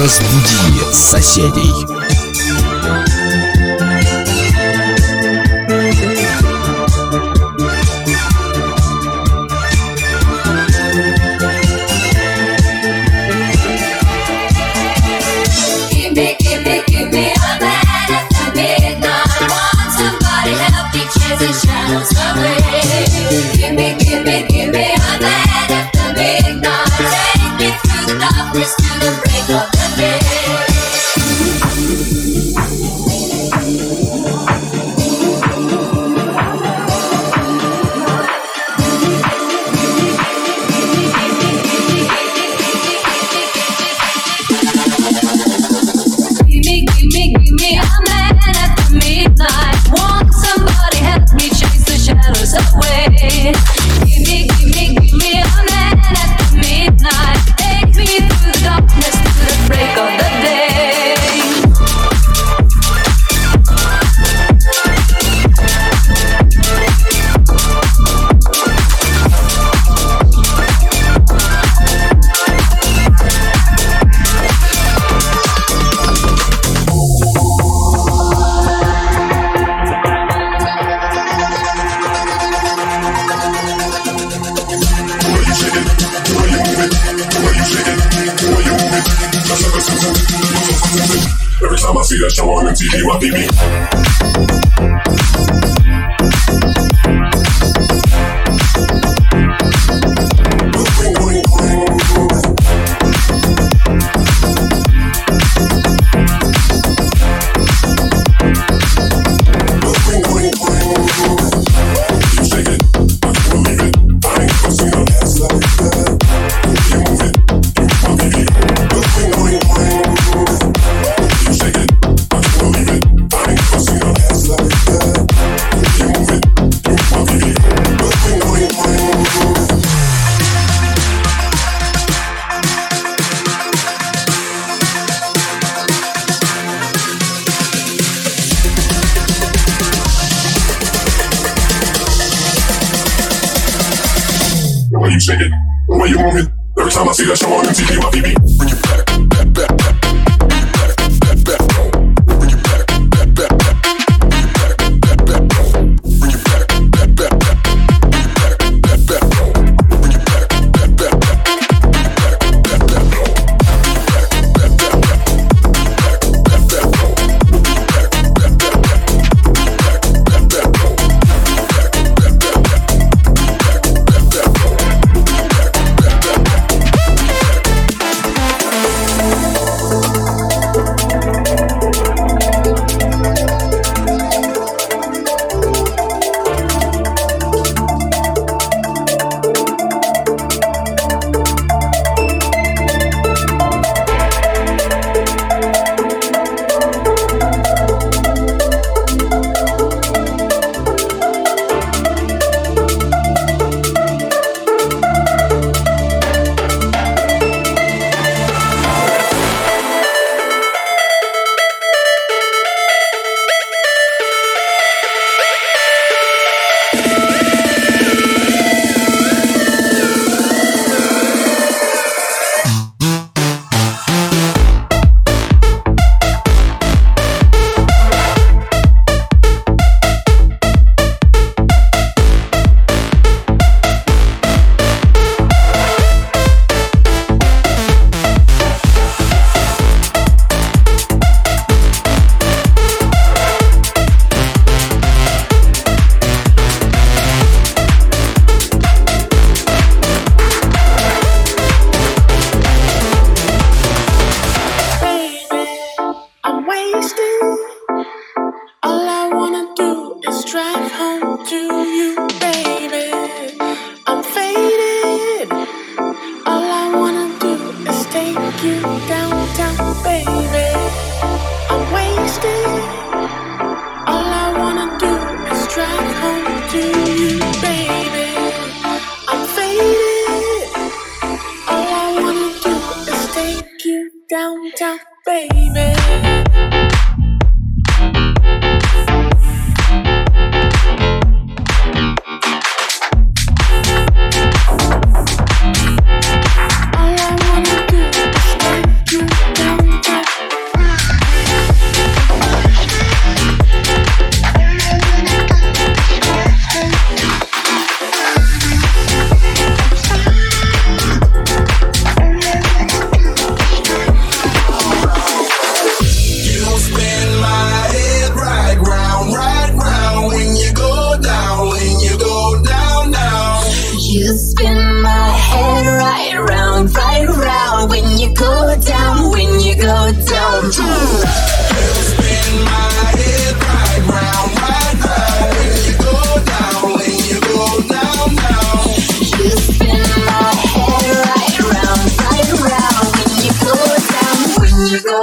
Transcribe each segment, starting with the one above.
Разбуди соседей. away. shaking. The way you want me, every time I see that show on MTV, my TV.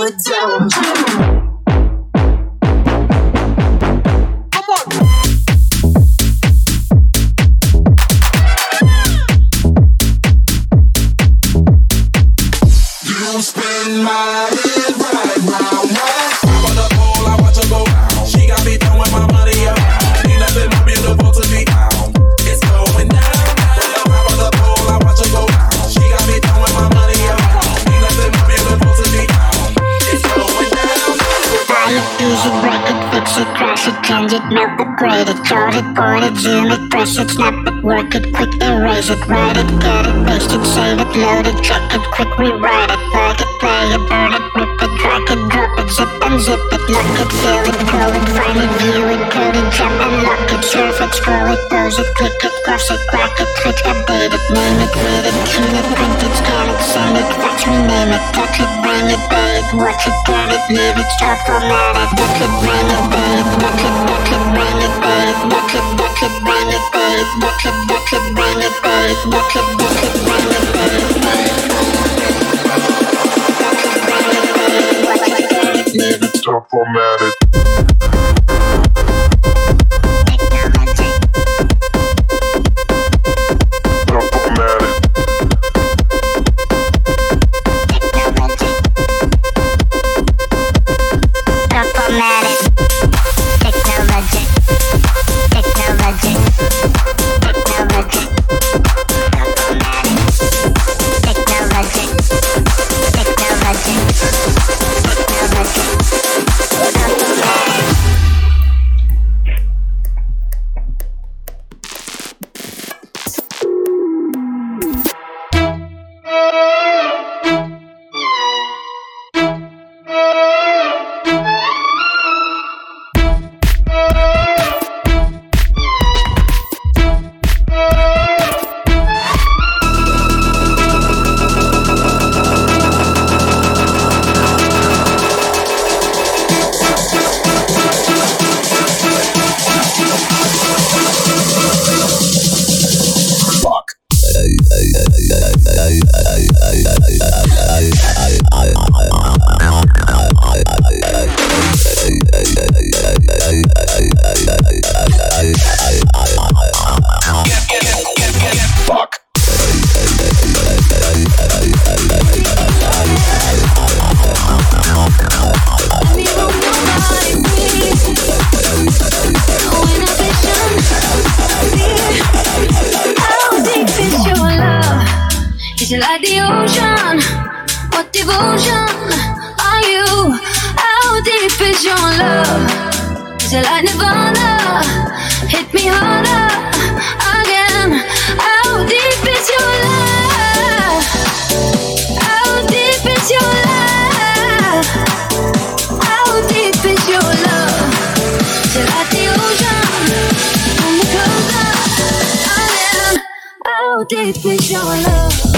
don't? upgrade it, chart it, point it, zoom it, press it, snap it, work it, quick erase it, write it, cut it, paste it, save it, load it, check it, quick rewrite it, plug it play about it rip it, crack it, drop it, zip and zip it, lock it, fill it, call it, find it, view it, code it, jump and lock it, surf it, scroll it, pose it, click it, cross it, crack it, click, update it, name it, read it, tune it, print it, scan it, send it, watch me name it, touch it, bring it, pay it, watch it, get it, leave it, stop, format it, book it, bring it, pay it, book it, book it, bring it, pay it, book it, book it, bring it, pay it, book it, book it, bring it, pay it, book it, book it, bring it, pay it, pay it, pay it. stop, I'm it. you like Nirvana. Hit me harder again. How deep is your love? How deep is your love? How deep is your love? Till. I am. How deep is your love?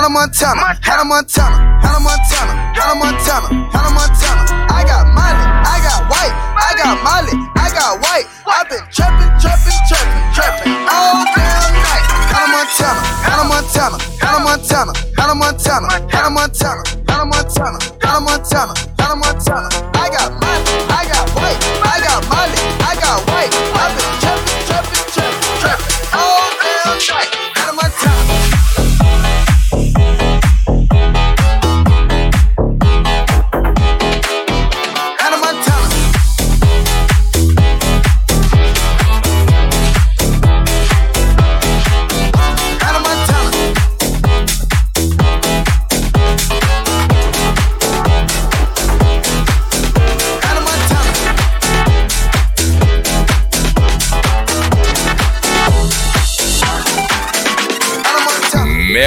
out Montana, out Montana, out Montana, out Montana, out Montana. I got Molly, I got white, I got Molly, I got white. I've been trapping, trapping, trapping, trapping all damn night. Out Montana, out Montana, out Montana, out Montana, out Montana, out Montana, out Montana, out Montana.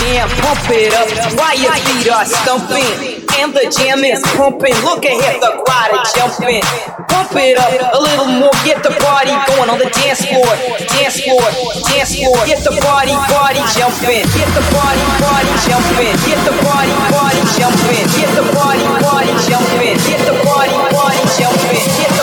DFM. stumping. And the jam is pumping. Look ahead, the crowd is jumping. Pump it up a little more. Get the party going on the dance floor. Dance floor, dance floor. Get the party, party jumping. Get the party, party jumping. Get the party, party jumping. Get the party, party jumping. Get the party, party jumping.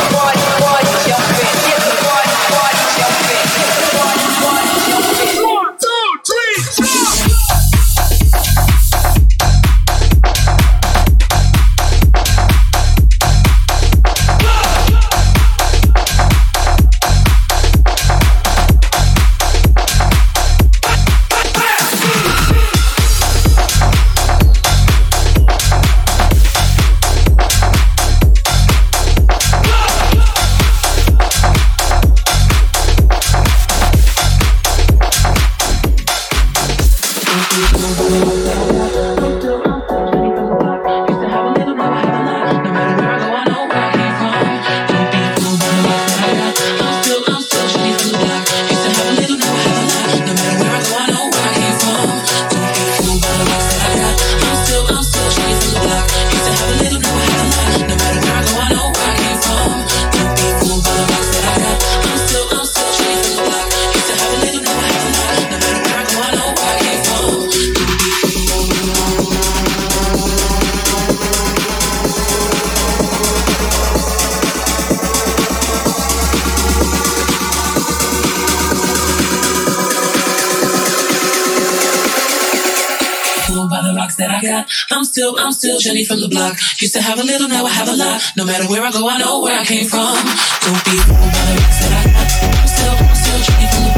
still, I'm still Jenny from the block. Used to have a little, now I have a lot. No matter where I go, I know where I came from. Don't be fooled by the rest that I got. I'm still, I'm still Jenny from the block.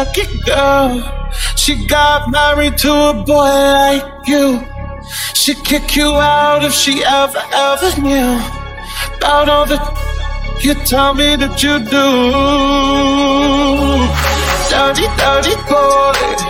lucky girl. She got married to a boy like you. She'd kick you out if she ever, ever knew about all the you tell me that you do. Dirty, dirty boy.